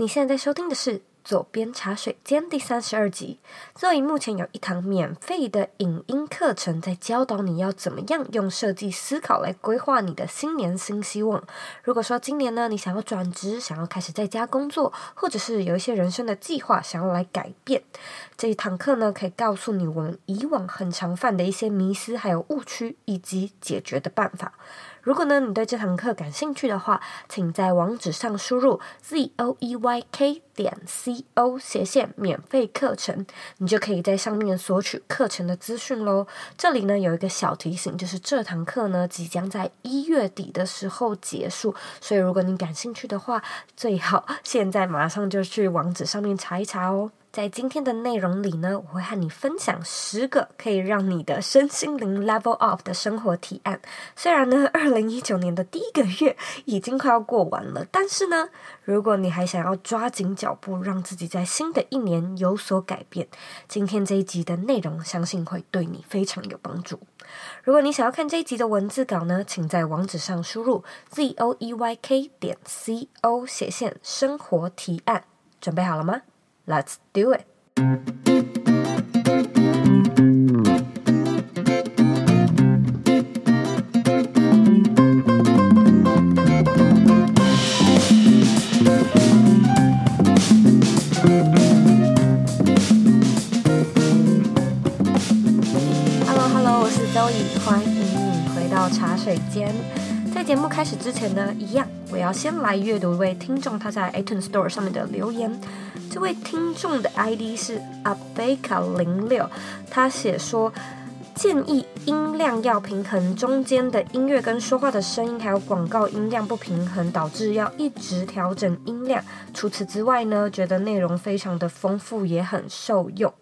你现在在收听的是《左边茶水间》第三十二集。Zoey 目前有一堂免费的影音课程，在教导你要怎么样用设计思考来规划你的新年新希望。如果说今年呢，你想要转职，想要开始在家工作，或者是有一些人生的计划想要来改变，这一堂课呢，可以告诉你我们以往很常犯的一些迷思，还有误区，以及解决的办法。如果呢，你对这堂课感兴趣的话，请在网址上输入 z o e y k 点 c o 斜线免费课程，你就可以在上面索取课程的资讯喽。这里呢有一个小提醒，就是这堂课呢即将在一月底的时候结束，所以如果你感兴趣的话，最好现在马上就去网址上面查一查哦。在今天的内容里呢，我会和你分享十个可以让你的身心灵 level up 的生活提案。虽然呢，二零一九年的第一个月已经快要过完了，但是呢，如果你还想要抓紧脚步，让自己在新的一年有所改变，今天这一集的内容相信会对你非常有帮助。如果你想要看这一集的文字稿呢，请在网址上输入 z o e y k 点 c o 斜线生活提案。准备好了吗 ？Let's do it！Hello，Hello，我是 Zoey，欢迎你回到茶水间。 在节目开始之前呢，一样，我要先来阅读一位听众他在 iTunes Store 上面的留言。这位听众的 ID 是 Abeka 零六，他写说，建议音量要平衡，中间的音乐跟说话的声音还有广告音量不平衡，导致要一直调整音量。除此之外呢，觉得内容非常的丰富，也很受用。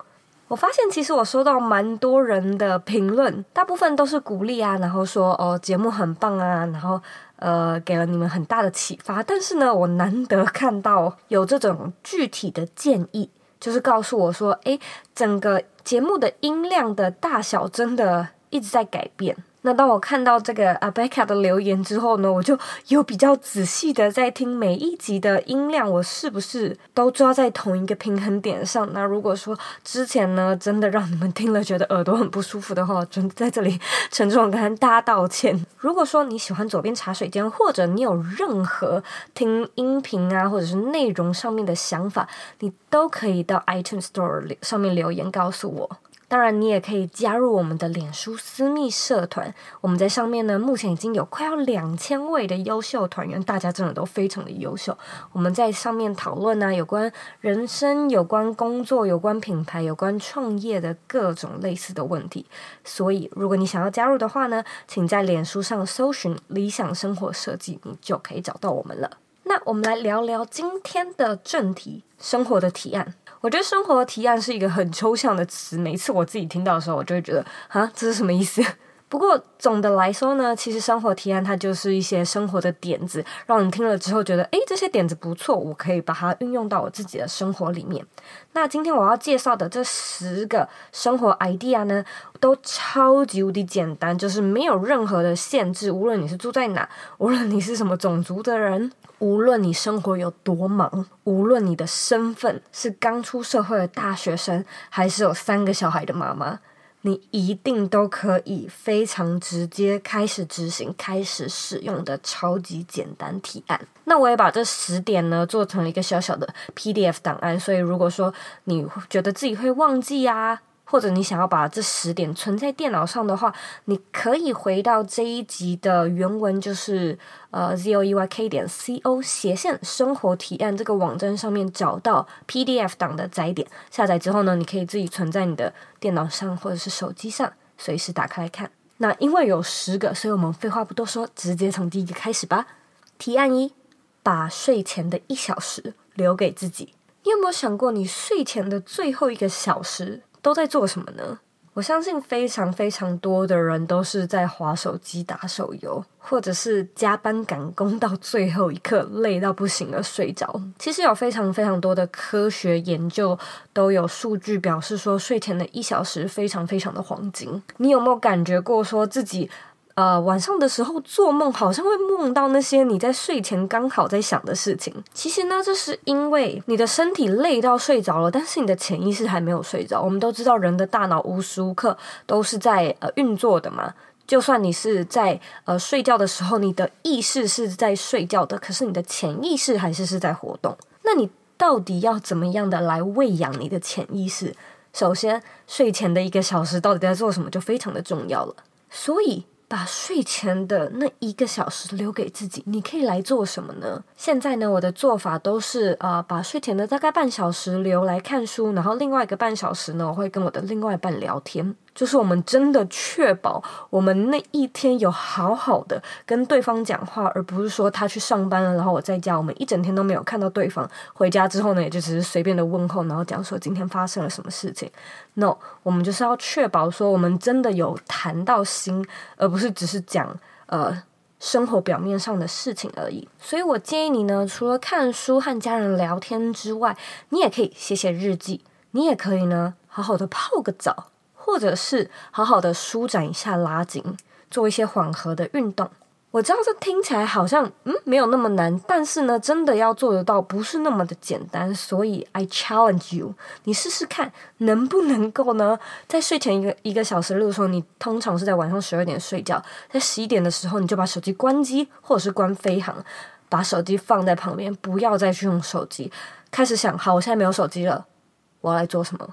我发现其实我收到蛮多人的评论，大部分都是鼓励啊，然后说哦，节目很棒啊，然后。呃，给了你们很大的启发，但是呢，我难得看到有这种具体的建议，就是告诉我说，诶，整个节目的音量的大小真的一直在改变。那当我看到这个阿贝卡的留言之后呢，我就有比较仔细的在听每一集的音量，我是不是都抓在同一个平衡点上？那如果说之前呢，真的让你们听了觉得耳朵很不舒服的话，真的在这里 郑重跟大家道歉。如果说你喜欢左边茶水间，或者你有任何听音频啊，或者是内容上面的想法，你都可以到 iTunes Store 上面留言告诉我。当然，你也可以加入我们的脸书私密社团。我们在上面呢，目前已经有快要两千位的优秀团员，大家真的都非常的优秀。我们在上面讨论呢，有关人生、有关工作、有关品牌、有关创业的各种类似的问题。所以，如果你想要加入的话呢，请在脸书上搜寻“理想生活设计”，你就可以找到我们了。那我们来聊聊今天的正题：生活的提案。我觉得生活提案是一个很抽象的词，每次我自己听到的时候，我就会觉得啊，这是什么意思？不过总的来说呢，其实生活提案它就是一些生活的点子，让你听了之后觉得，诶，这些点子不错，我可以把它运用到我自己的生活里面。那今天我要介绍的这十个生活 idea 呢，都超级无敌简单，就是没有任何的限制，无论你是住在哪，无论你是什么种族的人。无论你生活有多忙，无论你的身份是刚出社会的大学生，还是有三个小孩的妈妈，你一定都可以非常直接开始执行、开始使用的超级简单提案。那我也把这十点呢做成了一个小小的 PDF 档案，所以如果说你觉得自己会忘记啊，或者你想要把这十点存在电脑上的话，你可以回到这一集的原文，就是呃 zoeyk 点 co 斜线生活提案这个网站上面找到 PDF 档的载点，下载之后呢，你可以自己存在你的电脑上或者是手机上，随时打开来看。那因为有十个，所以我们废话不多说，直接从第一个开始吧。提案一：把睡前的一小时留给自己。你有没有想过，你睡前的最后一个小时？都在做什么呢？我相信非常非常多的人都是在划手机、打手游，或者是加班赶工到最后一刻，累到不行了睡着。其实有非常非常多的科学研究都有数据表示说，睡前的一小时非常非常的黄金。你有没有感觉过说自己呃，晚上的时候做梦，好像会梦到那些你在睡前刚好在想的事情。其实呢，这是因为你的身体累到睡着了，但是你的潜意识还没有睡着。我们都知道，人的大脑无时无刻都是在呃运作的嘛。就算你是在呃睡觉的时候，你的意识是在睡觉的，可是你的潜意识还是是在活动。那你到底要怎么样的来喂养你的潜意识？首先，睡前的一个小时到底在做什么，就非常的重要了。所以。把睡前的那一个小时留给自己，你可以来做什么呢？现在呢，我的做法都是呃，把睡前的大概半小时留来看书，然后另外一个半小时呢，我会跟我的另外一半聊天。就是我们真的确保我们那一天有好好的跟对方讲话，而不是说他去上班了，然后我在家，我们一整天都没有看到对方。回家之后呢，也就只是随便的问候，然后讲说今天发生了什么事情。No，我们就是要确保说我们真的有谈到心，而不是只是讲呃生活表面上的事情而已。所以我建议你呢，除了看书和家人聊天之外，你也可以写写日记，你也可以呢好好的泡个澡。或者是好好的舒展一下拉筋，做一些缓和的运动。我知道这听起来好像嗯没有那么难，但是呢，真的要做得到不是那么的简单。所以 I challenge you，你试试看能不能够呢？在睡前一个一个小时，例如说你通常是在晚上十二点睡觉，在十一点的时候你就把手机关机，或者是关飞航，把手机放在旁边，不要再去用手机。开始想，好，我现在没有手机了，我要来做什么？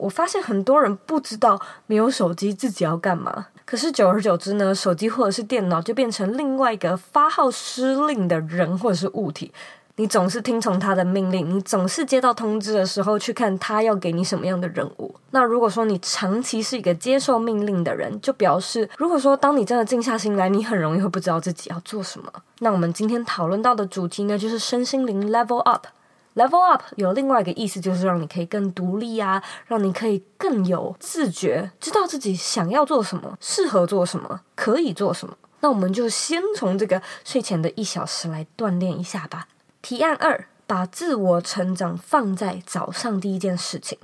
我发现很多人不知道没有手机自己要干嘛，可是久而久之呢，手机或者是电脑就变成另外一个发号施令的人或者是物体。你总是听从他的命令，你总是接到通知的时候去看他要给你什么样的任务。那如果说你长期是一个接受命令的人，就表示如果说当你真的静下心来，你很容易会不知道自己要做什么。那我们今天讨论到的主题呢，就是身心灵 level up。Level up 有另外一个意思，就是让你可以更独立啊，让你可以更有自觉，知道自己想要做什么，适合做什么，可以做什么。那我们就先从这个睡前的一小时来锻炼一下吧。提案二：把自我成长放在早上第一件事情。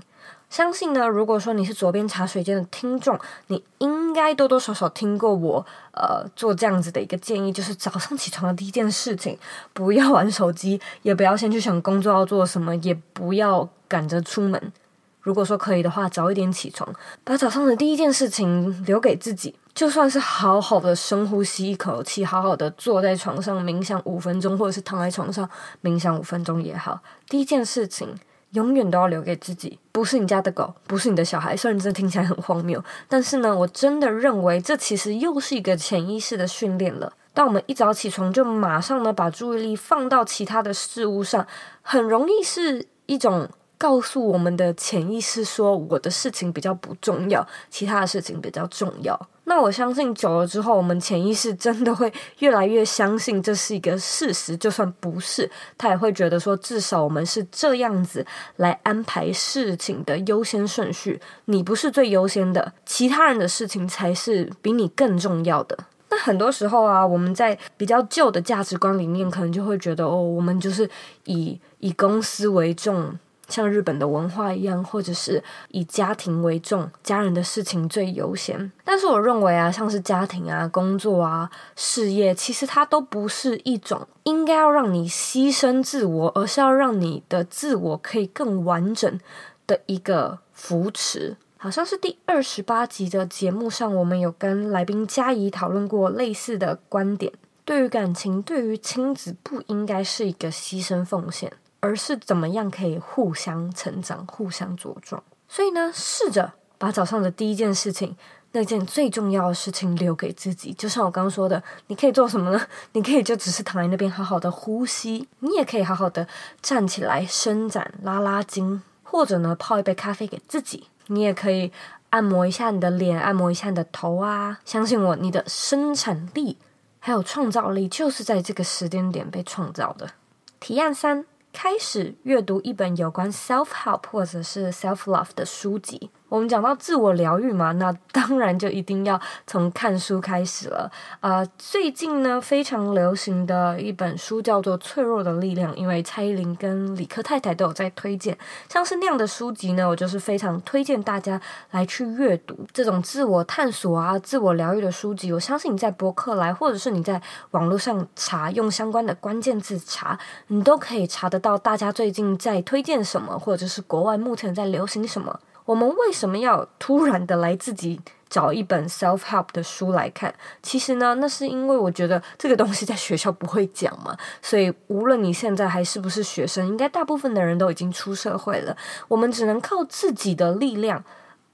相信呢，如果说你是左边茶水间的听众，你应该多多少少听过我呃做这样子的一个建议，就是早上起床的第一件事情，不要玩手机，也不要先去想工作要做什么，也不要赶着出门。如果说可以的话，早一点起床，把早上的第一件事情留给自己，就算是好好的深呼吸一口气，好好的坐在床上冥想五分钟，或者是躺在床上冥想五分钟也好，第一件事情。永远都要留给自己，不是你家的狗，不是你的小孩。虽然这听起来很荒谬，但是呢，我真的认为这其实又是一个潜意识的训练了。当我们一早起床就马上呢把注意力放到其他的事物上，很容易是一种。告诉我们的潜意识说，我的事情比较不重要，其他的事情比较重要。那我相信久了之后，我们潜意识真的会越来越相信这是一个事实。就算不是，他也会觉得说，至少我们是这样子来安排事情的优先顺序。你不是最优先的，其他人的事情才是比你更重要的。那很多时候啊，我们在比较旧的价值观里面，可能就会觉得哦，我们就是以以公司为重。像日本的文化一样，或者是以家庭为重，家人的事情最优先。但是我认为啊，像是家庭啊、工作啊、事业，其实它都不是一种应该要让你牺牲自我，而是要让你的自我可以更完整的一个扶持。好像是第二十八集的节目上，我们有跟来宾佳怡讨论过类似的观点。对于感情，对于亲子，不应该是一个牺牲奉献。而是怎么样可以互相成长、互相茁壮。所以呢，试着把早上的第一件事情，那件最重要的事情留给自己。就像我刚刚说的，你可以做什么呢？你可以就只是躺在那边好好的呼吸，你也可以好好的站起来伸展、拉拉筋，或者呢泡一杯咖啡给自己。你也可以按摩一下你的脸，按摩一下你的头啊。相信我，你的生产力还有创造力就是在这个时间点被创造的。提案三。开始阅读一本有关 self help 或者是 self love 的书籍。我们讲到自我疗愈嘛，那当然就一定要从看书开始了。啊、最近呢非常流行的一本书叫做《脆弱的力量》，因为蔡依林跟李克太太都有在推荐。像是那样的书籍呢，我就是非常推荐大家来去阅读这种自我探索啊、自我疗愈的书籍。我相信你在博客来，或者是你在网络上查，用相关的关键字查，你都可以查得到大家最近在推荐什么，或者是国外目前在流行什么。我们为什么要突然的来自己找一本 self help 的书来看？其实呢，那是因为我觉得这个东西在学校不会讲嘛，所以无论你现在还是不是学生，应该大部分的人都已经出社会了，我们只能靠自己的力量，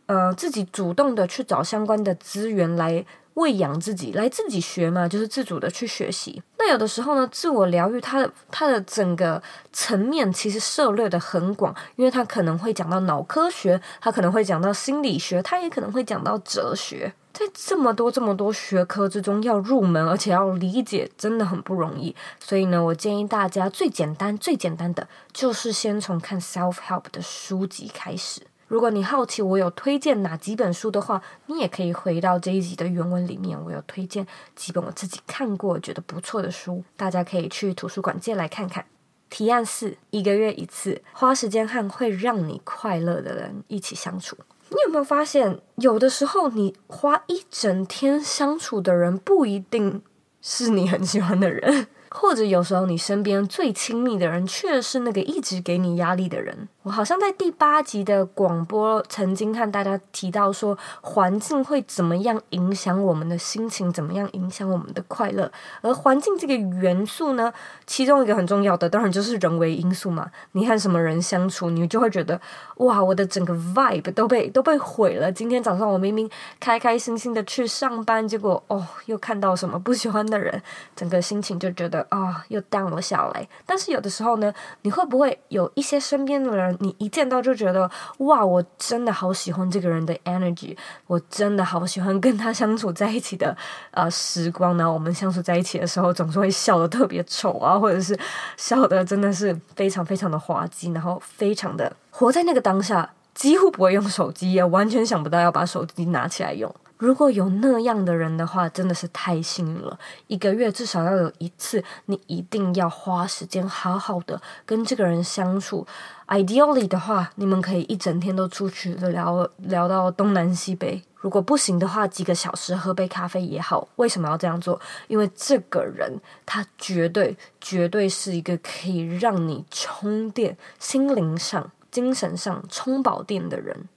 呃，自己主动的去找相关的资源来。喂养自己，来自己学嘛，就是自主的去学习。那有的时候呢，自我疗愈它的它的整个层面其实涉猎的很广，因为它可能会讲到脑科学，它可能会讲到心理学，它也可能会讲到哲学。在这么多这么多学科之中，要入门而且要理解，真的很不容易。所以呢，我建议大家最简单最简单的，就是先从看 self help 的书籍开始。如果你好奇我有推荐哪几本书的话，你也可以回到这一集的原文里面，我有推荐几本我自己看过觉得不错的书，大家可以去图书馆借来看看。提案四：一个月一次，花时间和会让你快乐的人一起相处。你有没有发现，有的时候你花一整天相处的人，不一定是你很喜欢的人。或者有时候你身边最亲密的人，却是那个一直给你压力的人。我好像在第八集的广播曾经和大家提到说，环境会怎么样影响我们的心情，怎么样影响我们的快乐。而环境这个元素呢，其中一个很重要的，当然就是人为因素嘛。你和什么人相处，你就会觉得哇，我的整个 vibe 都被都被毁了。今天早上我明明开开心心的去上班，结果哦，又看到什么不喜欢的人，整个心情就觉得。啊、又 down 了下来。但是有的时候呢，你会不会有一些身边的人，你一见到就觉得，哇，我真的好喜欢这个人的 energy，我真的好喜欢跟他相处在一起的呃时光呢？我们相处在一起的时候，总是会笑得特别丑啊，或者是笑得真的是非常非常的滑稽，然后非常的活在那个当下，几乎不会用手机，也完全想不到要把手机拿起来用。如果有那样的人的话，真的是太幸运了。一个月至少要有一次，你一定要花时间好好的跟这个人相处。Ideally 的话，你们可以一整天都出去聊聊到东南西北。如果不行的话，几个小时喝杯咖啡也好。为什么要这样做？因为这个人他绝对绝对是一个可以让你充电、心灵上、精神上充饱电的人。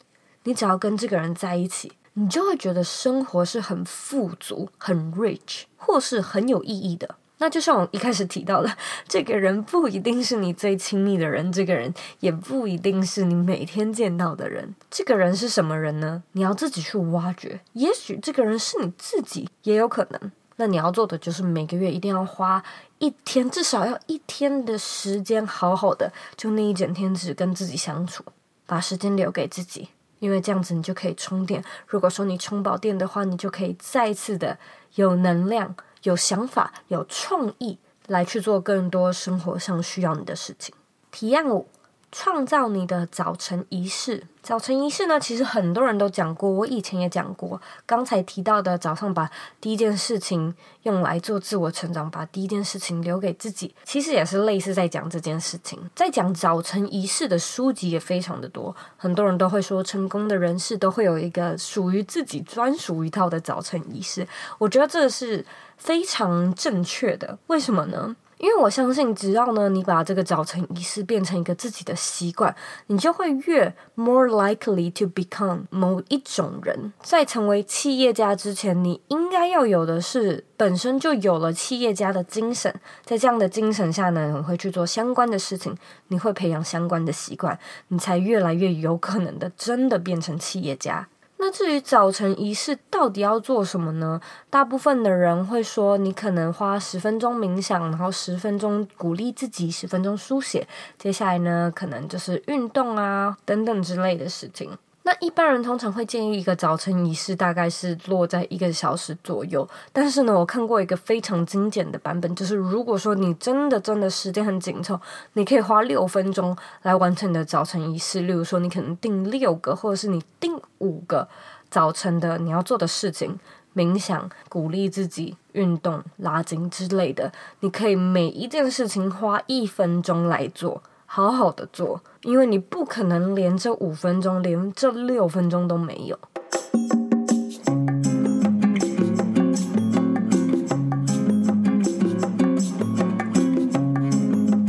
你只要跟这个人在一起。你就会觉得生活是很富足、很 rich，或是很有意义的。那就像我一开始提到的，这个人不一定是你最亲密的人，这个人也不一定是你每天见到的人。这个人是什么人呢？你要自己去挖掘。也许这个人是你自己，也有可能。那你要做的就是每个月一定要花一天，至少要一天的时间，好好的就那一整天只跟自己相处，把时间留给自己。因为这样子你就可以充电。如果说你充饱电的话，你就可以再一次的有能量、有想法、有创意来去做更多生活上需要你的事情。体验五。创造你的早晨仪式。早晨仪式呢，其实很多人都讲过，我以前也讲过。刚才提到的早上把第一件事情用来做自我成长，把第一件事情留给自己，其实也是类似在讲这件事情。在讲早晨仪式的书籍也非常的多，很多人都会说，成功的人士都会有一个属于自己专属一套的早晨仪式。我觉得这是非常正确的。为什么呢？因为我相信，只要呢，你把这个早晨仪式变成一个自己的习惯，你就会越 more likely to become 某一种人。在成为企业家之前，你应该要有的是本身就有了企业家的精神。在这样的精神下呢，你会去做相关的事情，你会培养相关的习惯，你才越来越有可能的真的变成企业家。那至于早晨仪式到底要做什么呢？大部分的人会说，你可能花十分钟冥想，然后十分钟鼓励自己，十分钟书写，接下来呢，可能就是运动啊等等之类的事情。那一般人通常会建议一个早晨仪式大概是落在一个小时左右。但是呢，我看过一个非常精简的版本，就是如果说你真的真的时间很紧凑，你可以花六分钟来完成你的早晨仪式。例如说，你可能定六个，或者是你定五个早晨的你要做的事情，冥想、鼓励自己、运动、拉筋之类的，你可以每一件事情花一分钟来做。好好的做，因为你不可能连这五分钟，连这六分钟都没有。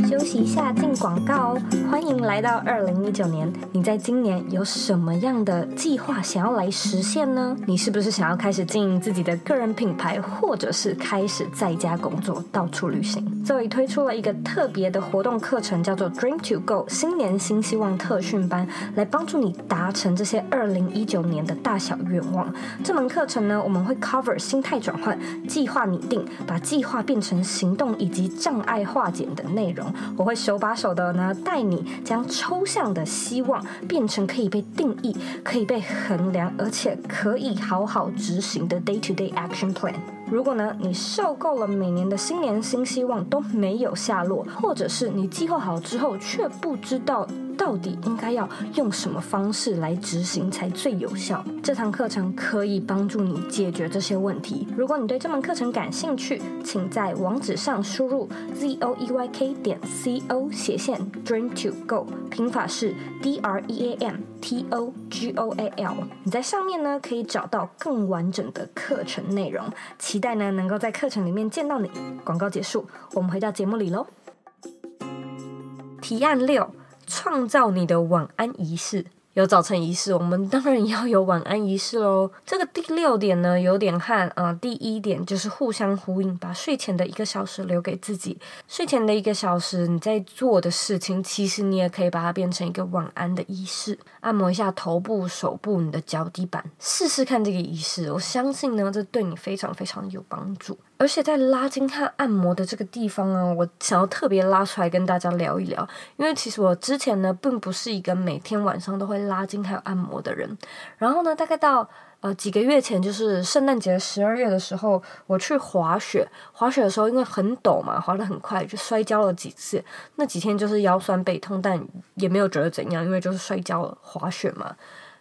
休息一下进广告哦，欢迎来到二零一九年。你在今年有什么样的计划想要来实现呢？你是不是想要开始经营自己的个人品牌，或者是开始在家工作，到处旅行？Zoe 推出了一个特别的活动课程，叫做 Dream to Go 新年新希望特训班，来帮助你达成这些二零一九年的大小愿望。这门课程呢，我们会 cover 心态转换、计划拟定、把计划变成行动以及障碍化解的内容。我会。手把手的呢，带你将抽象的希望变成可以被定义、可以被衡量，而且可以好好执行的 day-to-day action plan。如果呢，你受够了每年的新年新希望都没有下落，或者是你计划好之后却不知道。到底应该要用什么方式来执行才最有效？这堂课程可以帮助你解决这些问题。如果你对这门课程感兴趣，请在网址上输入 z o e y k 点 c o 斜线 dream to go，拼法是 d r e a m t o g o a l。你在上面呢可以找到更完整的课程内容。期期待呢能够在课程里面见到你。广告结束，我们回到节目里喽。提案六。创造你的晚安仪式。有早晨仪式，我们当然要有晚安仪式喽。这个第六点呢，有点和呃第一点就是互相呼应，把睡前的一个小时留给自己。睡前的一个小时，你在做的事情，其实你也可以把它变成一个晚安的仪式。按摩一下头部、手部、你的脚底板，试试看这个仪式。我相信呢，这对你非常非常有帮助。而且在拉筋和按摩的这个地方呢，我想要特别拉出来跟大家聊一聊，因为其实我之前呢，并不是一个每天晚上都会拉筋还有按摩的人。然后呢，大概到呃几个月前，就是圣诞节十二月的时候，我去滑雪，滑雪的时候因为很陡嘛，滑得很快，就摔跤了几次。那几天就是腰酸背痛，但也没有觉得怎样，因为就是摔跤，滑雪嘛。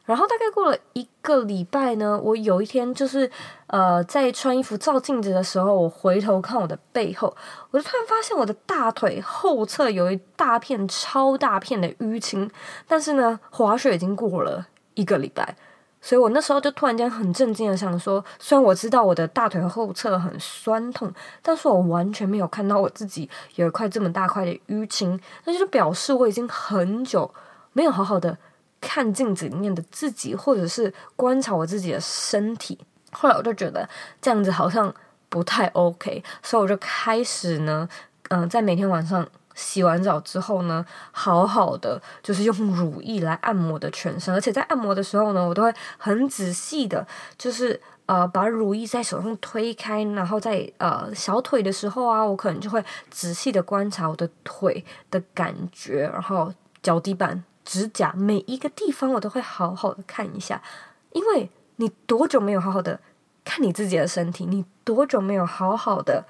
然后大概过了一个礼拜呢，我有一天就是，呃，在穿衣服照镜子的时候，我回头看我的背后，我就突然发现我的大腿后侧有一大片超大片的淤青。但是呢，滑雪已经过了一个礼拜，所以我那时候就突然间很震惊的想说，虽然我知道我的大腿后侧很酸痛，但是我完全没有看到我自己有一块这么大块的淤青，那就表示我已经很久没有好好的。看镜子里面的自己，或者是观察我自己的身体。后来我就觉得这样子好像不太 OK，所以我就开始呢，嗯、在每天晚上洗完澡之后呢，好好的就是用乳液来按摩的全身，而且在按摩的时候呢，我都会很仔细的，就是呃把乳液在手上推开，然后在呃小腿的时候啊，我可能就会仔细的观察我的腿的感觉，然后脚底板。指甲每一个地方我都会好好的看一下，因为你多久没有好好的看你自己的身体？你多久没有好好的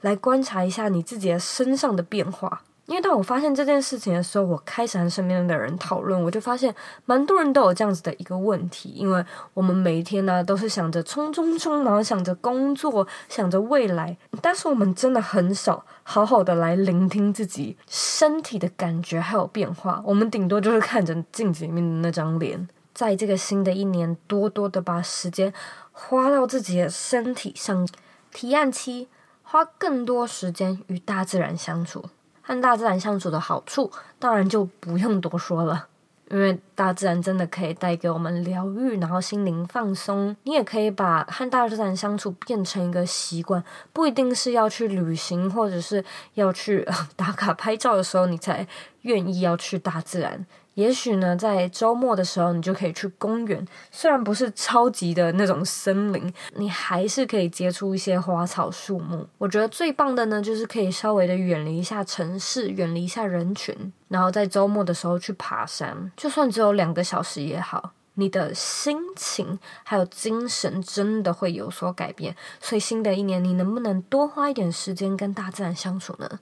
来观察一下你自己的身上的变化？因为当我发现这件事情的时候，我开始和身边的人讨论，我就发现蛮多人都有这样子的一个问题。因为我们每一天呢、都是想着冲冲冲，然后想着工作，想着未来，但是我们真的很少好好的来聆听自己身体的感觉还有变化。我们顶多就是看着镜子里面的那张脸。在这个新的一年，多多的把时间花到自己的身体上。提案七，花更多时间与大自然相处。和大自然相处的好处，当然就不用多说了，因为大自然真的可以带给我们疗愈，然后心灵放松。你也可以把和大自然相处变成一个习惯，不一定是要去旅行，或者是要去 打卡拍照的时候，你才愿意要去大自然。也许呢，在周末的时候，你就可以去公园。虽然不是超级的那种森林，你还是可以接触一些花草树木。我觉得最棒的呢，就是可以稍微的远离一下城市，远离一下人群，然后在周末的时候去爬山，就算只有两个小时也好。你的心情还有精神真的会有所改变。所以新的一年，你能不能多花一点时间跟大自然相处呢？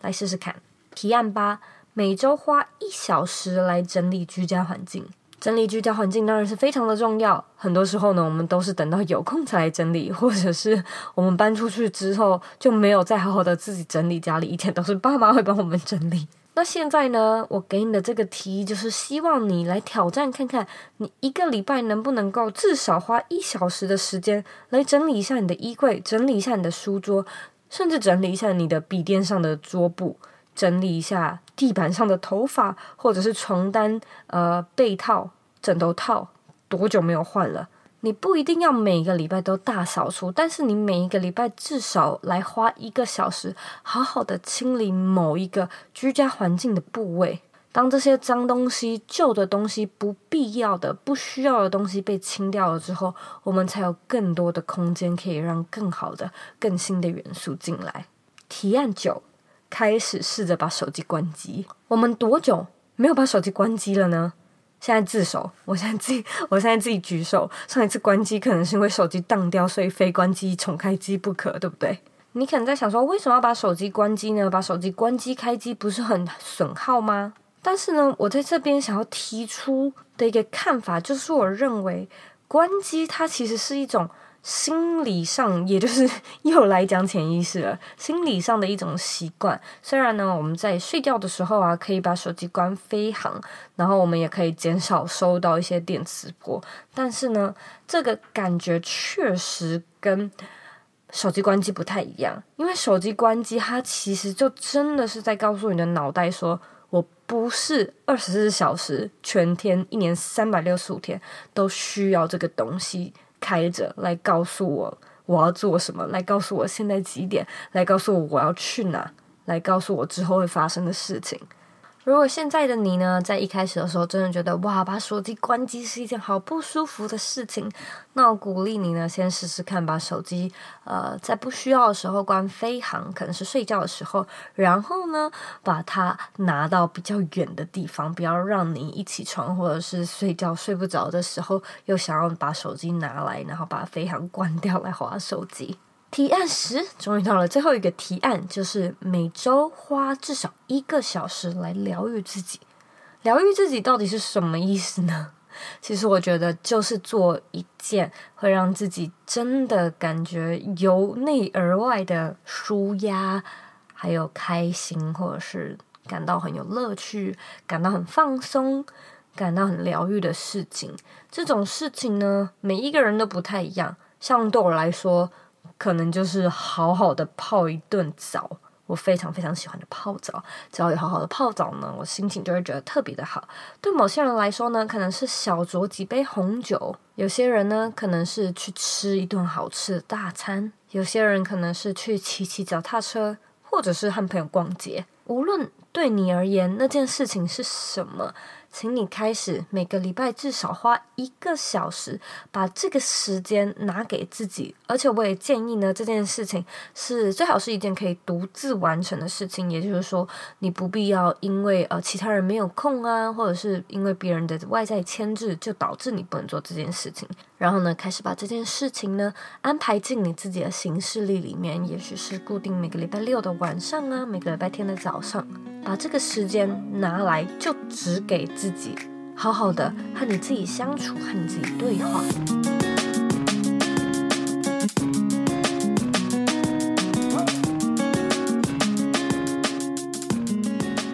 来试试看。提案八：每周花一小时来整理居家环境。整理居家环境当然是非常的重要。很多时候呢，我们都是等到有空才来整理，或者是我们搬出去之后就没有再好好的自己整理家里，以前都是爸妈会帮我们整理。那现在呢，我给你的这个提议就是希望你来挑战看看，你一个礼拜能不能够至少花一小时的时间来整理一下你的衣柜，整理一下你的书桌，甚至整理一下你的笔电上的桌布。整理一下地板上的头发，或者是床单、呃被套、枕头套，多久没有换了？你不一定要每个礼拜都大扫除，但是你每一个礼拜至少来花一个小时，好好的清理某一个居家环境的部位。当这些脏东西、旧的东西、不必要的、不需要的东西被清掉了之后，我们才有更多的空间可以让更好的、更新的元素进来。提案九。开始试着把手机关机。我们多久没有把手机关机了呢？现在自首，我现在自己，我现在自己举手。上一次关机可能是因为手机当掉，所以非关机重开机不可，对不对？你可能在想说，为什么要把手机关机呢？把手机关机开机不是很损耗吗？但是呢，我在这边想要提出的一个看法，就是我认为关机它其实是一种。心理上，也就是 又来讲潜意识了。心理上的一种习惯。虽然呢，我们在睡觉的时候啊，可以把手机关飞行，然后我们也可以减少收到一些电磁波，但是呢，这个感觉确实跟手机关机不太一样。因为手机关机，它其实就真的是在告诉你的脑袋说，我不是二十四小时、全天、一年三百六十五天都需要这个东西。开着来告诉我我要做什么，来告诉我现在几点，来告诉我我要去哪，来告诉我之后会发生的事情。如果现在的你呢，在一开始的时候真的觉得哇，把手机关机是一件好不舒服的事情，那我鼓励你呢，先试试看把手机呃在不需要的时候关飞航，可能是睡觉的时候，然后呢把它拿到比较远的地方，不要让你一起床或者是睡觉睡不着的时候又想要把手机拿来，然后把飞航关掉来划手机。提案十，终于到了最后一个提案，就是每周花至少一个小时来疗愈自己。疗愈自己到底是什么意思呢？其实我觉得就是做一件会让自己真的感觉由内而外的舒压，还有开心，或者是感到很有乐趣、感到很放松、感到很疗愈的事情。这种事情呢，每一个人都不太一样。像对我来说，可能就是好好的泡一顿澡，我非常非常喜欢的泡澡。只要有好好的泡澡呢，我心情就会觉得特别的好。对某些人来说呢，可能是小酌几杯红酒；有些人呢，可能是去吃一顿好吃的大餐；有些人可能是去骑骑脚踏车，或者是和朋友逛街。无论对你而言，那件事情是什么？请你开始每个礼拜至少花一个小时，把这个时间拿给自己。而且我也建议呢，这件事情是最好是一件可以独自完成的事情。也就是说，你不必要因为呃其他人没有空啊，或者是因为别人的外在牵制，就导致你不能做这件事情。然后呢，开始把这件事情呢安排进你自己的行事历里面。也许是固定每个礼拜六的晚上啊，每个礼拜天的早上，把这个时间拿来就只给。自己好好的和你自己相处，和你自己对话。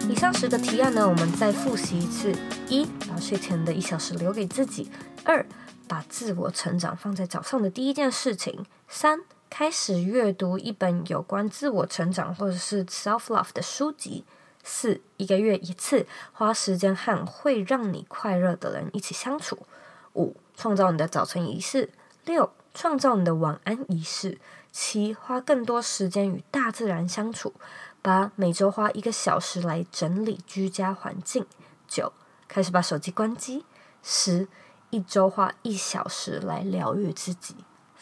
以上十个提案呢，我们再复习一次：一，把睡前的一小时留给自己；二，把自我成长放在早上的第一件事情；三，开始阅读一本有关自我成长或者是 self love 的书籍。四，一个月一次，花时间和会让你快乐的人一起相处。五，创造你的早晨仪式。六，创造你的晚安仪式。七，花更多时间与大自然相处。八，每周花一个小时来整理居家环境。九，开始把手机关机。十，一周花一小时来疗愈自己。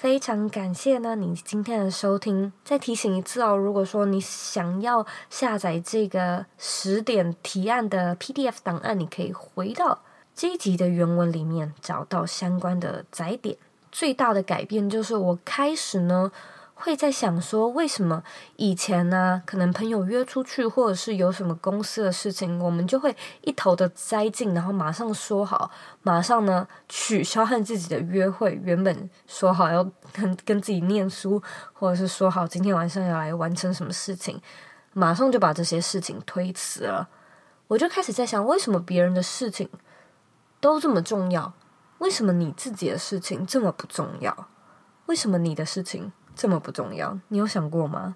非常感谢呢，你今天的收听。再提醒一次哦，如果说你想要下载这个十点提案的 PDF 档案，你可以回到这一集的原文里面找到相关的载点。最大的改变就是我开始呢，会在想说，为什么以前呢，可能朋友约出去，或者是有什么公司的事情，我们就会一头的栽进，然后马上说好，马上呢取消和自己的约会。原本说好要跟跟自己念书，或者是说好今天晚上要来完成什么事情，马上就把这些事情推辞了。我就开始在想，为什么别人的事情都这么重要？为什么你自己的事情这么不重要？为什么你的事情这么不重要？你有想过吗？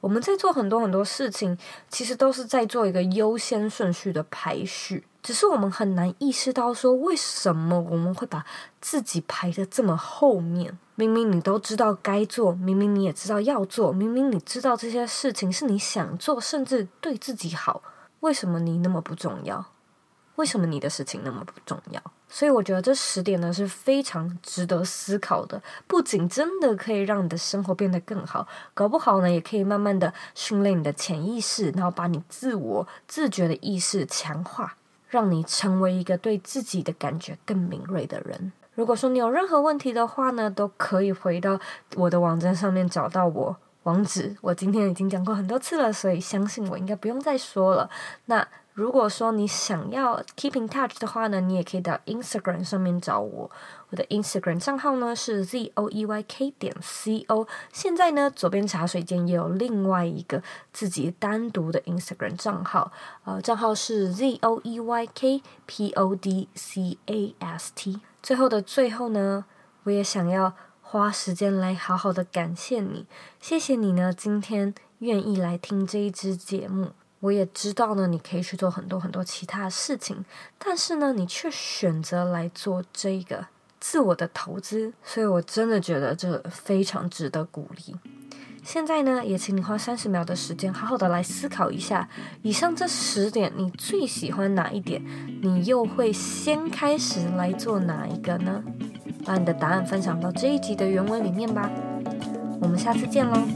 我们在做很多很多事情，其实都是在做一个优先顺序的排序，只是我们很难意识到说，为什么我们会把自己排得这么后面？明明你都知道该做，明明你也知道要做，明明你知道这些事情是你想做，甚至对自己好，为什么你那么不重要？为什么你的事情那么不重要？所以我觉得这十点呢是非常值得思考的，不仅真的可以让你的生活变得更好，搞不好呢也可以慢慢的训练你的潜意识，然后把你自我自觉的意识强化，让你成为一个对自己的感觉更敏锐的人。如果说你有任何问题的话呢，都可以回到我的网站上面找到我网址。我今天已经讲过很多次了，所以相信我应该不用再说了。那。如果说你想要 keep in touch 的话呢，你也可以到 Instagram 上面找我。我的 Instagram 账号呢是 z o e y k 点 c o。现在呢，左边茶水间也有另外一个自己单独的 Instagram 账号，呃，账号是 z o e y k p o d c a s t。最后的最后呢，我也想要花时间来好好的感谢你，谢谢你呢，今天愿意来听这一支节目。我也知道呢，你可以去做很多很多其他的事情，但是呢，你却选择来做这个自我的投资，所以我真的觉得这非常值得鼓励。现在呢，也请你花三十秒的时间，好好的来思考一下，以上这十点你最喜欢哪一点？你又会先开始来做哪一个呢？把你的答案分享到这一集的原文里面吧。我们下次见喽。